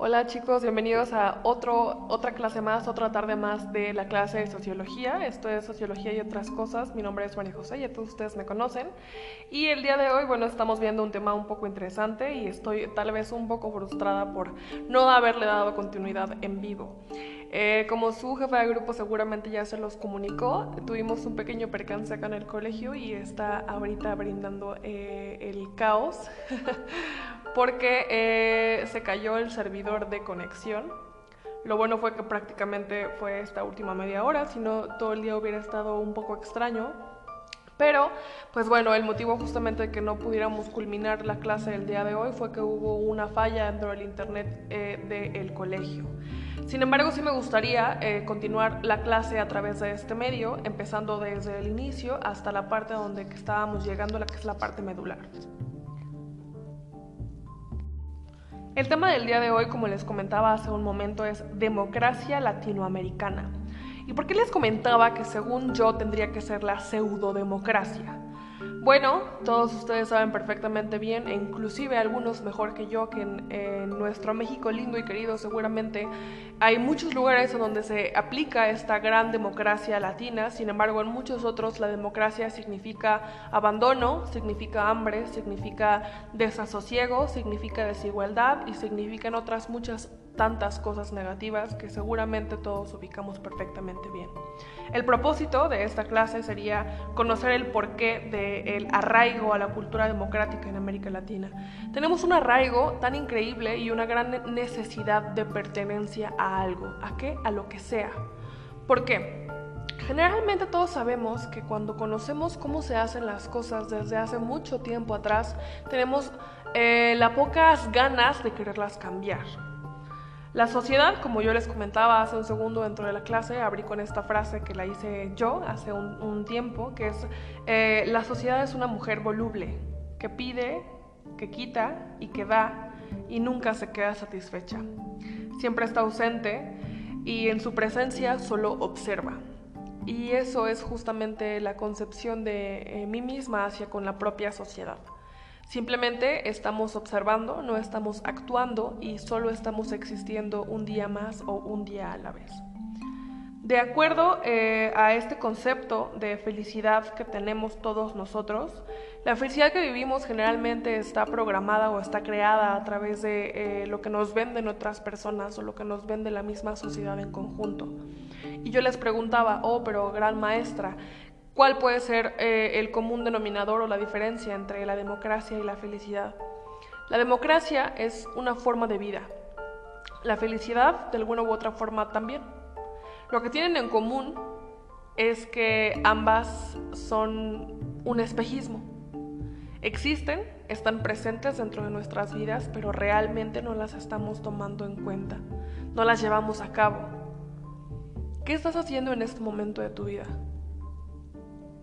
Hola chicos, bienvenidos a otro, otra clase más, otra tarde más de la clase de Sociología. Esto es Sociología y otras cosas. Mi nombre es María José, ya todos ustedes me conocen. Y el día de hoy, bueno, estamos viendo un tema un poco interesante y estoy tal vez un poco frustrada por no haberle dado continuidad en vivo. Eh, como su jefa de grupo seguramente ya se los comunicó, tuvimos un pequeño percance acá en el colegio y está ahorita brindando eh, el caos porque eh, se cayó el servidor de conexión. Lo bueno fue que prácticamente fue esta última media hora, si no todo el día hubiera estado un poco extraño. Pero, pues bueno, el motivo justamente de que no pudiéramos culminar la clase del día de hoy fue que hubo una falla dentro del internet eh, del colegio. Sin embargo, sí me gustaría eh, continuar la clase a través de este medio, empezando desde el inicio hasta la parte donde estábamos llegando, la que es la parte medular. El tema del día de hoy, como les comentaba hace un momento, es democracia latinoamericana. ¿Y por qué les comentaba que según yo tendría que ser la pseudodemocracia? Bueno, todos ustedes saben perfectamente bien, e inclusive algunos mejor que yo, que en, nuestro México lindo y querido seguramente hay muchos lugares en donde se aplica esta gran democracia latina, sin embargo en muchos otros la democracia significa abandono, significa hambre, significa desasosiego, significa desigualdad y significan otras muchas tantas cosas negativas que seguramente todos ubicamos perfectamente bien. El propósito de esta clase sería conocer el porqué del arraigo a la cultura democrática en América Latina. Tenemos un arraigo tan increíble y una gran necesidad de pertenencia a algo. ¿A qué? A lo que sea. ¿Por qué? Generalmente todos sabemos que cuando conocemos cómo se hacen las cosas desde hace mucho tiempo atrás, tenemos eh, las pocas ganas de quererlas cambiar. La sociedad, como yo les comentaba hace un segundo dentro de la clase, abrí con esta frase que la hice yo hace un, tiempo, que es, eh, la sociedad es una mujer voluble, que pide, que quita y que da y nunca se queda satisfecha. Siempre está ausente y en su presencia solo observa. Y eso es justamente la concepción de eh, mí misma hacia con la propia sociedad. Simplemente estamos observando, no estamos actuando y solo estamos existiendo un día más o un día a la vez. De acuerdo eh, a este concepto de felicidad que tenemos todos nosotros, la felicidad que vivimos generalmente está programada o está creada a través de eh, lo que nos venden otras personas o lo que nos vende la misma sociedad en conjunto. Y yo les preguntaba, oh, pero gran maestra, ¿Cuál puede ser eh, el común denominador o la diferencia entre la democracia y la felicidad? La democracia es una forma de vida. La felicidad, de alguna u otra forma, también. Lo que tienen en común es que ambas son un espejismo. Existen, están presentes dentro de nuestras vidas, pero realmente no las estamos tomando en cuenta, no las llevamos a cabo. ¿Qué estás haciendo en este momento de tu vida?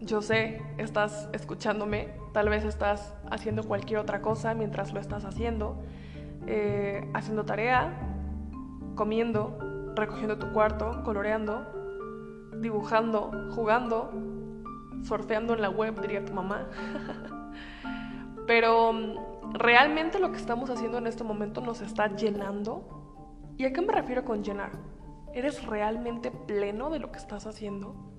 Yo sé, estás escuchándome, tal vez estás haciendo cualquier otra cosa mientras lo estás haciendo, eh, haciendo tarea, comiendo, recogiendo tu cuarto, coloreando, dibujando, jugando, surfeando en la web, diría tu mamá. Pero mm, realmente lo que estamos haciendo en este momento nos está llenando. ¿Y a qué me refiero con llenar? ¿Eres realmente pleno de lo que estás haciendo?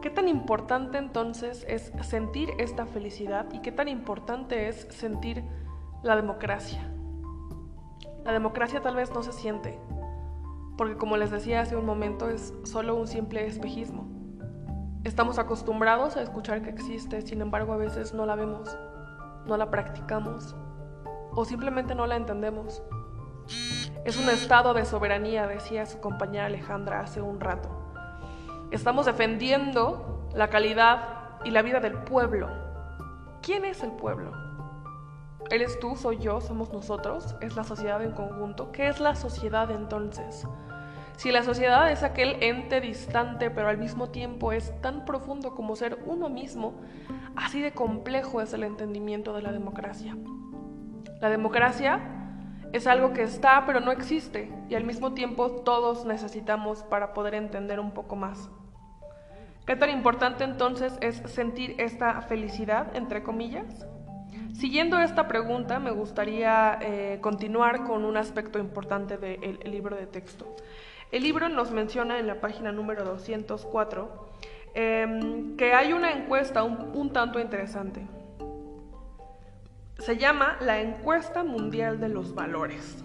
¿Qué tan importante entonces es sentir esta felicidad y qué tan importante es sentir la democracia? La democracia tal vez no se siente, porque como les decía hace un momento es solo un simple espejismo. Estamos acostumbrados a escuchar que existe, sin embargo a veces no la vemos, no la practicamos o simplemente no la entendemos. Es un estado de soberanía, decía su compañera Alejandra hace un rato. Estamos defendiendo la calidad y la vida del pueblo. ¿Quién es el pueblo? ¿Eres tú, soy yo, somos nosotros? ¿Es la sociedad en conjunto? ¿Qué es la sociedad entonces? Si la sociedad es aquel ente distante pero al mismo tiempo es tan profundo como ser uno mismo, así de complejo es el entendimiento de la democracia. La democracia es algo que está pero no existe y al mismo tiempo todos necesitamos para poder entender un poco más. ¿Qué tan importante entonces es sentir esta felicidad, entre comillas? Siguiendo esta pregunta, me gustaría eh, continuar con un aspecto importante del libro de texto. El libro nos menciona en la página número 204 em, que hay una encuesta un tanto interesante. Se llama la Encuesta Mundial de los Valores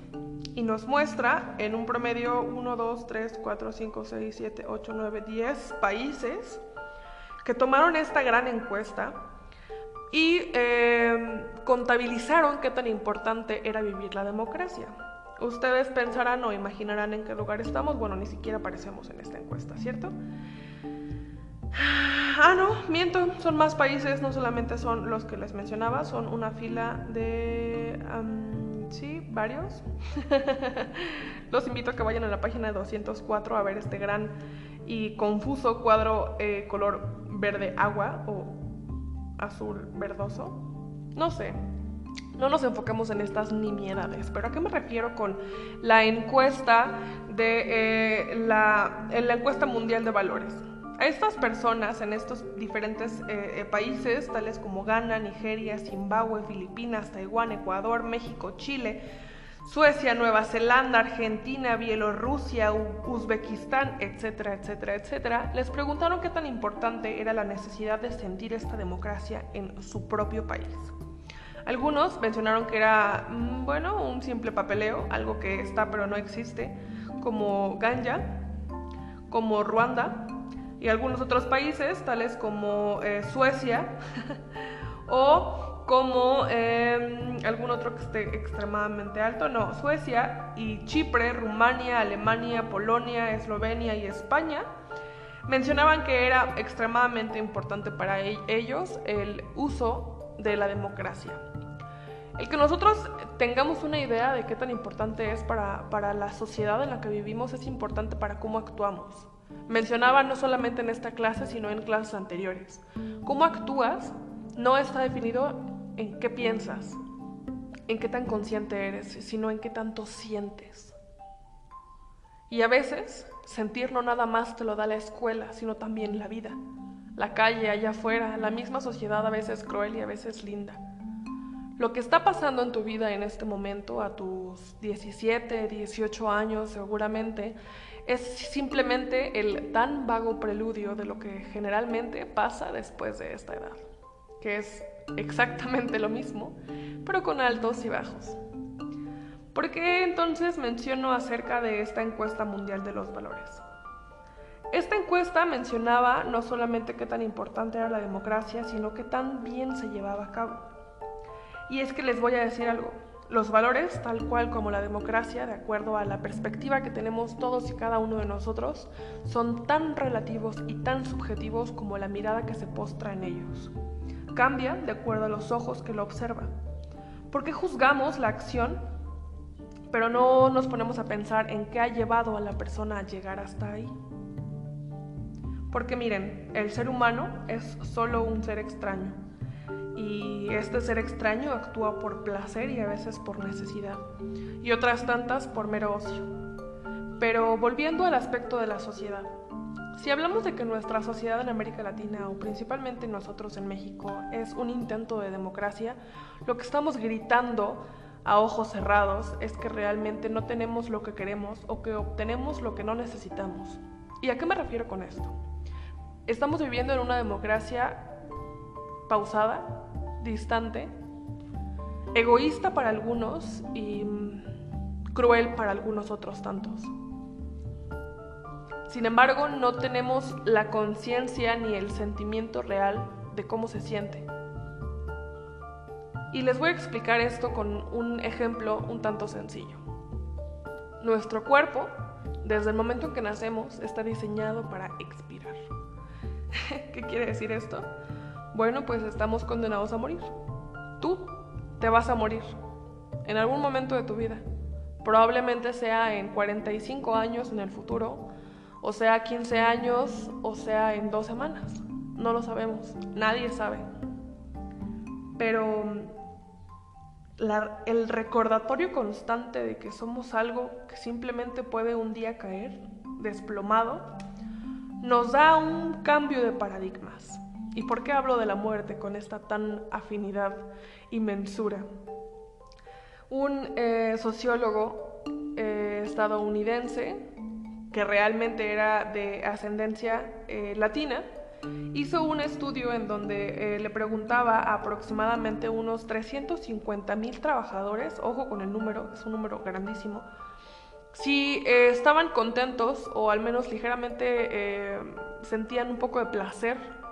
y nos muestra en un promedio 1, 2, 3, 4, 5, 6, 7, 8, 9, 10 países que tomaron esta gran encuesta y eh, contabilizaron qué tan importante era vivir la democracia. Ustedes pensarán o imaginarán en qué lugar estamos. Bueno, ni siquiera aparecemos en esta encuesta, ¿cierto? Ah, no, miento, son más países, no solamente son los que les mencionaba, son una fila de... sí, varios. los invito a que vayan a la página de 204 a ver este gran y confuso cuadro eh, color verde agua o azul verdoso. No sé, no nos enfoquemos en estas nimiedades, pero ¿a qué me refiero con la encuesta de eh, la encuesta mundial de valores? A estas personas en estos diferentes eh, eh, países, tales como Ghana, Nigeria, Zimbabue, Filipinas, Taiwán, Ecuador, México, Chile, Suecia, Nueva Zelanda, Argentina, Bielorrusia, Uzbekistán, etcétera, etcétera, etcétera, les preguntaron qué tan importante era la necesidad de sentir esta democracia en su propio país. Algunos mencionaron que era, mm, bueno, un simple papeleo, algo que está pero no existe, como Ganja, como Ruanda, y algunos otros países, tales como eh, Suecia o como em, algún otro que esté extremadamente alto, no, Suecia y Chipre, Rumania, Alemania, Polonia, Eslovenia y España, mencionaban que era extremadamente importante para e-, ellos el uso de la democracia. El que nosotros tengamos una idea de qué tan importante es para, para la sociedad en la que vivimos es importante para cómo actuamos. Mencionaba no solamente en esta clase, sino en clases anteriores. Cómo actúas no está definido en qué piensas, en qué tan consciente eres, sino en qué tanto sientes. Y a veces sentir no nada más te lo da la escuela, sino también la vida, la calle allá afuera, la misma sociedad a veces cruel y a veces linda. Lo que está pasando en tu vida en este momento, a tus 17, 18 años seguramente, es simplemente el tan vago preludio de lo que generalmente pasa después de esta edad, que es exactamente lo mismo, pero con altos y bajos. ¿Por qué entonces menciono acerca de esta encuesta mundial de los valores? Esta encuesta mencionaba no solamente qué tan importante era la democracia, sino qué tan bien se llevaba a cabo. Y es que les voy a decir algo, los valores, tal cual como la democracia, de acuerdo a la perspectiva que tenemos todos y cada uno de nosotros, son tan relativos y tan subjetivos como la mirada que se postra en ellos. Cambian de acuerdo a los ojos que lo observan. ¿Por qué juzgamos la acción, pero no nos ponemos a pensar en qué ha llevado a la persona a llegar hasta ahí? Porque miren, el ser humano es solo un ser extraño y este ser extraño actúa por placer y a veces por necesidad, y otras tantas por mero ocio. Pero volviendo al aspecto de la sociedad, si hablamos de que nuestra sociedad en América Latina, o principalmente nosotros en México, es un intento de democracia, lo que estamos gritando a ojos cerrados es que realmente no tenemos lo que queremos o que obtenemos lo que no necesitamos. ¿Y a qué me refiero con esto? Estamos viviendo en una democracia pausada, distante, egoísta para algunos y mm, cruel para algunos otros tantos. Sin embargo, no tenemos la conciencia ni el sentimiento real de cómo se siente. Y les voy a explicar esto con un ejemplo un tanto sencillo. Nuestro cuerpo, desde el momento en que nacemos, está diseñado para expirar. ¿Qué quiere decir esto? Bueno, pues estamos condenados a morir. Tú te vas a morir en algún momento de tu vida. Probablemente sea en 45 años en el futuro, o sea 15 años, o sea en dos semanas. No lo sabemos, nadie sabe. Pero el recordatorio constante de que somos algo que simplemente puede un día caer desplomado, nos da un cambio de paradigmas ¿Y por qué hablo de la muerte con esta tan afinidad y mensura? Un eh, sociólogo eh, estadounidense que realmente era de ascendencia eh, latina, hizo un estudio en donde le preguntaba a aproximadamente unos 350 mil trabajadores, ojo con el número, es un número grandísimo, si estaban contentos o al menos ligeramente sentían un poco de placer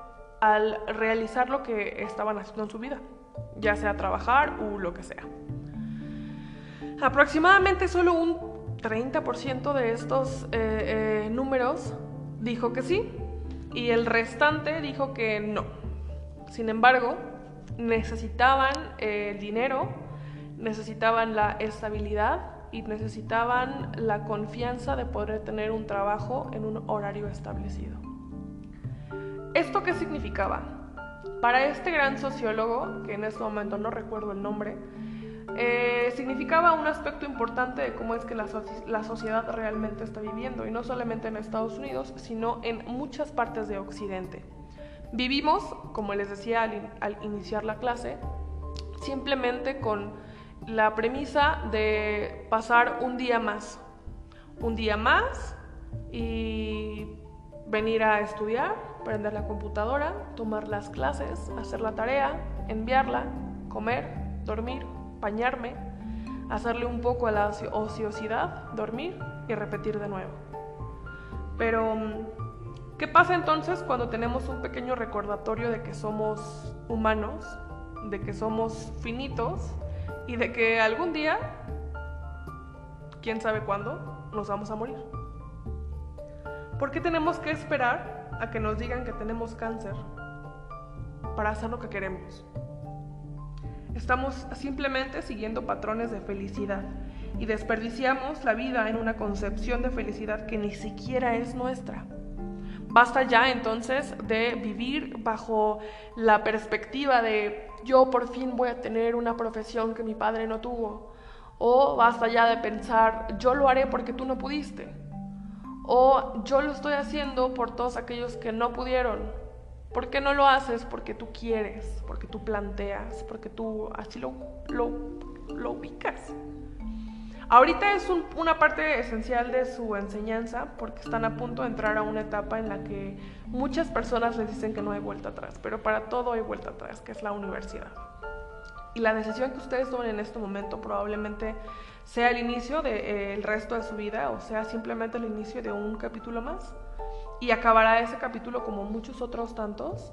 al realizar lo que estaban haciendo en su vida, ya sea trabajar o lo que sea. Aproximadamente solo un 30% de estos eh, eh, números dijo que sí y el restante dijo que no. Sin embargo, necesitaban el dinero, necesitaban la estabilidad y necesitaban la confianza de poder tener un trabajo en un horario establecido. ¿Esto qué significaba? Para este gran sociólogo, que en este momento no recuerdo el nombre, eh, significaba un aspecto importante de cómo es que la, sociedad realmente está viviendo, y no solamente en Estados Unidos, sino en muchas partes de Occidente. Vivimos, como les decía al iniciar la clase, simplemente con la premisa de pasar un día más, un día más y venir a estudiar, prender la computadora, tomar las clases, hacer la tarea, enviarla, comer, dormir, bañarme, hacerle un poco a la ociosidad, dormir y repetir de nuevo. Pero, ¿qué pasa entonces cuando tenemos un pequeño recordatorio de que somos humanos, de que somos finitos y de que algún día, quién sabe cuándo, nos vamos a morir? ¿Por qué tenemos que esperar a que nos digan que tenemos cáncer para hacer lo que queremos? Estamos simplemente siguiendo patrones de felicidad y desperdiciamos la vida en una concepción de felicidad que ni siquiera es nuestra. Basta ya entonces de vivir bajo la perspectiva de yo por fin voy a tener una profesión que mi padre no tuvo. O basta ya de pensar yo lo haré porque tú no pudiste. O yo lo estoy haciendo por todos aquellos que no pudieron. ¿Por qué no lo haces? Porque tú quieres, porque tú planteas, porque tú así lo, lo, ubicas. Ahorita es una parte esencial de su enseñanza porque están a punto de entrar a una etapa en la que muchas personas les dicen que no hay vuelta atrás, pero para todo hay vuelta atrás, que es la universidad. Y la decisión que ustedes tomen en este momento probablemente sea el inicio del de, eh, resto de su vida o sea simplemente el inicio de un capítulo más. Y acabará ese capítulo como muchos otros tantos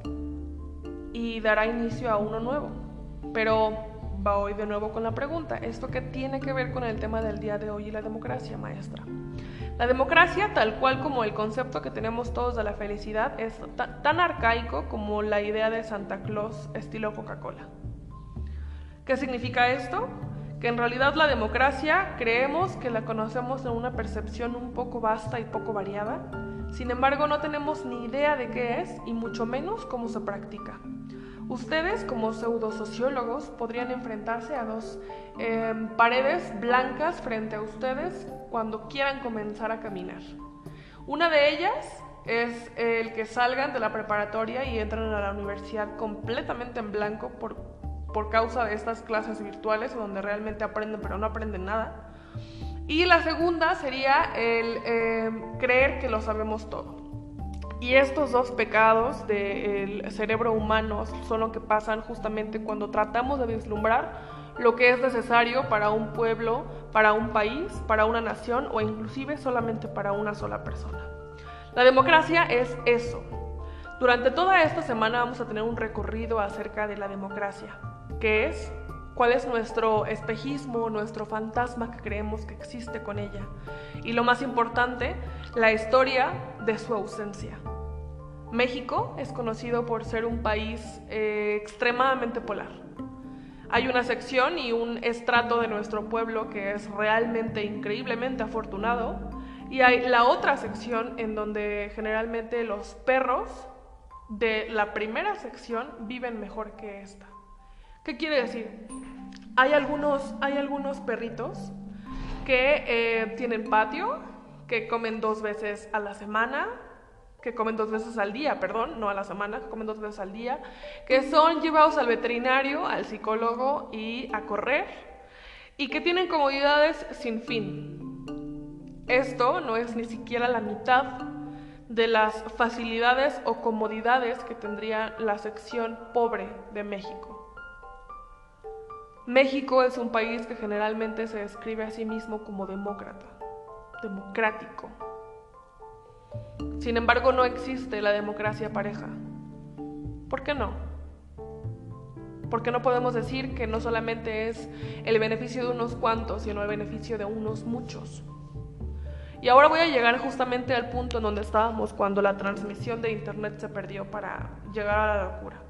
y dará inicio a uno nuevo. Pero va hoy de nuevo con la pregunta, ¿esto qué tiene que ver con el tema del día de hoy y la democracia, maestra? La democracia, tal cual como el concepto que tenemos todos de la felicidad, es tan arcaico como la idea de Santa Claus estilo Coca-Cola. ¿Qué significa esto? que en realidad la democracia creemos que la conocemos en una percepción un poco vasta y poco variada, sin embargo no tenemos ni idea de qué es y mucho menos cómo se practica. Ustedes como pseudosociólogos podrían enfrentarse a dos em, paredes blancas frente a ustedes cuando quieran comenzar a caminar. Una de ellas es el que salgan de la preparatoria y entran a la universidad completamente en blanco por por causa de estas clases virtuales donde realmente aprenden pero no aprenden nada. Y la segunda sería el em, creer que lo sabemos todo. Y estos dos pecados del cerebro humano son lo que pasan justamente cuando tratamos de vislumbrar lo que es necesario para un pueblo, para un país, para una nación o inclusive solamente para una sola persona. La democracia es eso. Durante toda esta semana vamos a tener un recorrido acerca de la democracia qué es, cuál es nuestro espejismo, nuestro fantasma que creemos que existe con ella. Y lo más importante, la historia de su ausencia. México es conocido por ser un país eh, extremadamente polar. Hay una sección y un estrato de nuestro pueblo que es realmente increíblemente afortunado y hay la otra sección en donde generalmente los perros de la primera sección viven mejor que esta. ¿Qué quiere decir? Hay algunos, hay algunos perritos que eh, tienen patio, que comen dos veces a la semana, que comen dos veces al día, perdón, no a la semana, que comen dos veces al día, que son llevados al veterinario, al psicólogo y a correr, y que tienen comodidades sin fin. Esto no es ni siquiera la mitad de las facilidades o comodidades que tendría la sección pobre de México. México es un país que generalmente se describe a sí mismo como demócrata, democrático. Sin embargo, no existe la democracia pareja. ¿Por qué no? Porque no podemos decir que no solamente es el beneficio de unos cuantos, sino el beneficio de unos muchos. Y ahora voy a llegar justamente al punto en donde estábamos cuando la transmisión de Internet se perdió para llegar a la locura.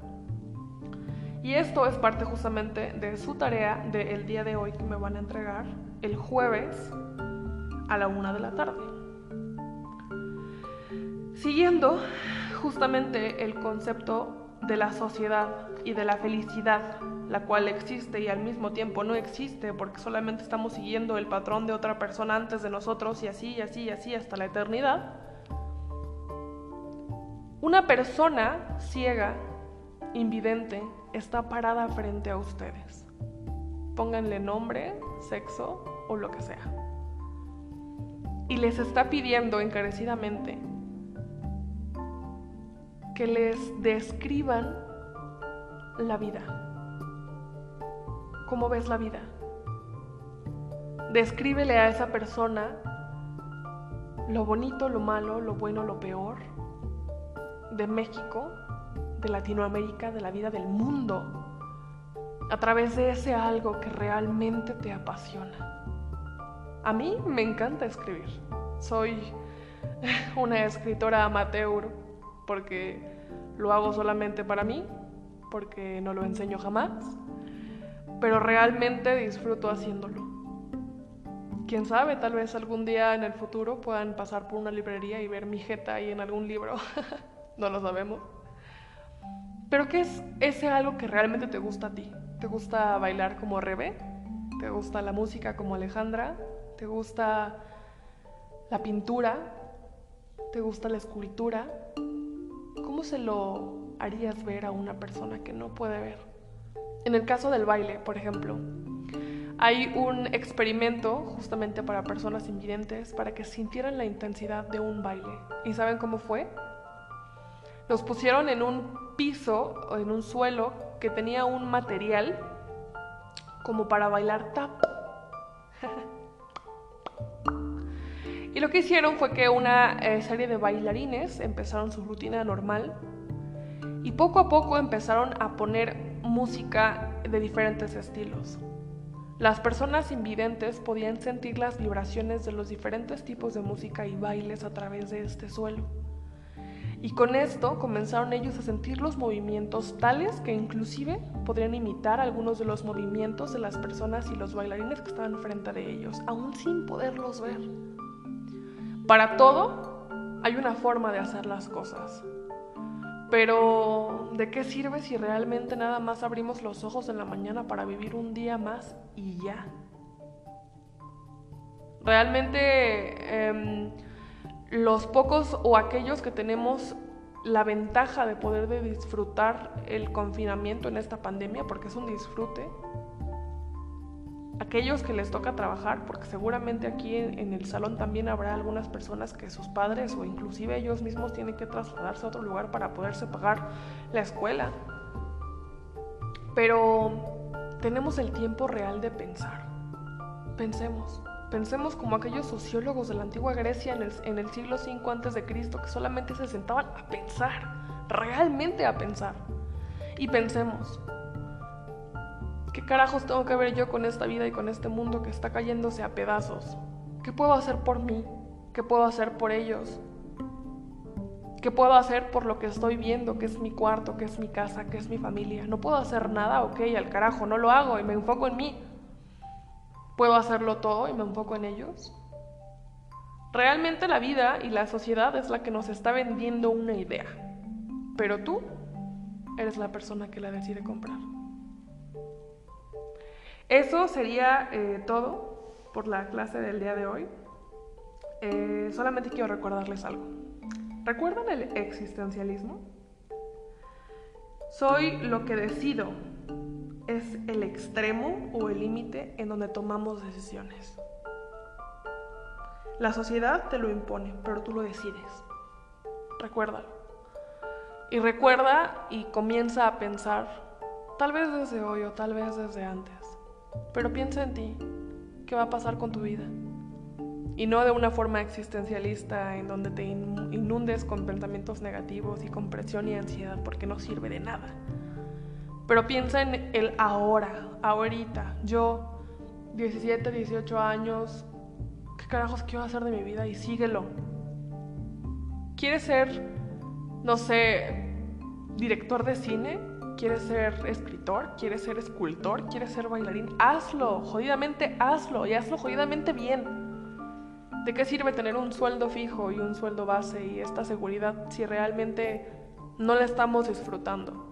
Y esto es parte justamente de su tarea del día de hoy que me van a entregar el jueves a la una de la tarde. Siguiendo justamente el concepto de la sociedad y de la felicidad, la cual existe y al mismo tiempo no existe porque solamente estamos siguiendo el patrón de otra persona antes de nosotros y así y así y así hasta la eternidad. Una persona ciega, invidente, está parada frente a ustedes. Pónganle nombre, sexo o lo que sea. Y les está pidiendo encarecidamente que les describan la vida. ¿Cómo ves la vida? Descríbele a esa persona lo bonito, lo malo, lo bueno, lo peor de México de Latinoamérica, de la vida del mundo, a través de ese algo que realmente te apasiona. A mí me encanta escribir. Soy una escritora amateur porque lo hago solamente para mí, porque no lo enseño jamás, pero realmente disfruto haciéndolo. Quién sabe, tal vez algún día en el futuro puedan pasar por una librería y ver mi jeta ahí en algún libro. no lo sabemos. Pero ¿qué es ese algo que realmente te gusta a ti? ¿Te gusta bailar como Rebe? ¿Te gusta la música como Alejandra? ¿Te gusta la pintura? ¿Te gusta la escultura? ¿Cómo se lo harías ver a una persona que no puede ver? En el caso del baile, por ejemplo, hay un experimento justamente para personas invidentes para que sintieran la intensidad de un baile. ¿Y saben cómo fue? Los pusieron en un piso o en un suelo que tenía un material como para bailar tap. y lo que hicieron fue que una eh, serie de bailarines empezaron su rutina normal y poco a poco empezaron a poner música de diferentes estilos. Las personas invidentes podían sentir las vibraciones de los diferentes tipos de música y bailes a través de este suelo. Y con esto comenzaron ellos a sentir los movimientos tales que inclusive podrían imitar algunos de los movimientos de las personas y los bailarines que estaban frente de ellos, aún sin poderlos ver. Para todo hay una forma de hacer las cosas. Pero, ¿de qué sirve si realmente nada más abrimos los ojos en la mañana para vivir un día más y ya? Realmente... Em, los pocos o aquellos que tenemos la ventaja de poder de disfrutar el confinamiento en esta pandemia, porque es un disfrute, aquellos que les toca trabajar, porque seguramente aquí en, el salón también habrá algunas personas que sus padres o inclusive ellos mismos tienen que trasladarse a otro lugar para poderse pagar la escuela. Pero tenemos el tiempo real de pensar. Pensemos. Pensemos como aquellos sociólogos de la antigua Grecia en el, en el siglo V Cristo que solamente se sentaban a pensar, realmente a pensar. Y pensemos, ¿qué carajos tengo que ver yo con esta vida y con este mundo que está cayéndose a pedazos? ¿Qué puedo hacer por mí? ¿Qué puedo hacer por ellos? ¿Qué puedo hacer por lo que estoy viendo, que es mi cuarto, que es mi casa, que es mi familia? No puedo hacer nada, ok, al carajo, no lo hago y me enfoco en mí puedo hacerlo todo y me enfoco en ellos. Realmente la vida y la sociedad es la que nos está vendiendo una idea, pero tú eres la persona que la decide comprar. Eso sería eh, todo por la clase del día de hoy. Eh, solamente quiero recordarles algo. ¿Recuerdan el existencialismo? Soy lo que decido. Es el extremo o el límite en donde tomamos decisiones. La sociedad te lo impone, pero tú lo decides. Recuérdalo. Y recuerda y comienza a pensar, tal vez desde hoy o tal vez desde antes, pero piensa en ti, qué va a pasar con tu vida. Y no de una forma existencialista en donde te inundes con pensamientos negativos y con presión y ansiedad porque no sirve de nada. Pero piensa en el ahora, ahorita. Yo, 17, 18 años, ¿qué carajos quiero hacer de mi vida? Y síguelo. ¿Quieres ser, no sé, director de cine? ¿Quieres ser escritor? ¿Quieres ser escultor? ¿Quieres ser bailarín? Hazlo, jodidamente hazlo y hazlo jodidamente bien. ¿De qué sirve tener un sueldo fijo y un sueldo base y esta seguridad si realmente no la estamos disfrutando?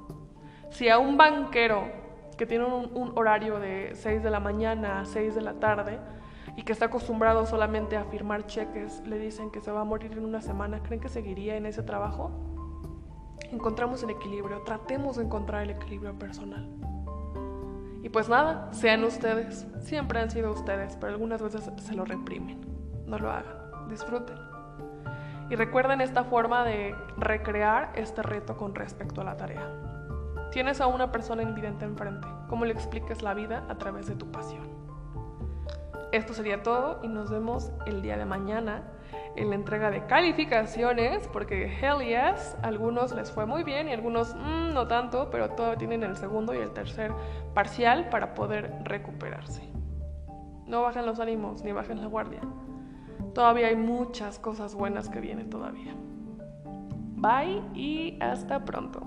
Si a un banquero que tiene un, horario de 6 de la mañana a 6 de la tarde y que está acostumbrado solamente a firmar cheques, le dicen que se va a morir en una semana, ¿creen que seguiría en ese trabajo? Encontramos el equilibrio, tratemos de encontrar el equilibrio personal. Y pues nada, sean ustedes, siempre han sido ustedes, pero algunas veces se lo reprimen no lo hagan, disfruten. Y recuerden esta forma de recrear este reto con respecto a la tarea. Tienes a una persona invidente enfrente, ¿cómo le expliques la vida a través de tu pasión? Esto sería todo y nos vemos el día de mañana en la entrega de calificaciones, porque hell yes, algunos les fue muy bien y algunos mm, no tanto, pero todavía tienen el segundo y el tercer parcial para poder recuperarse. No bajen los ánimos ni bajen la guardia. Todavía hay muchas cosas buenas que vienen todavía. Bye y hasta pronto.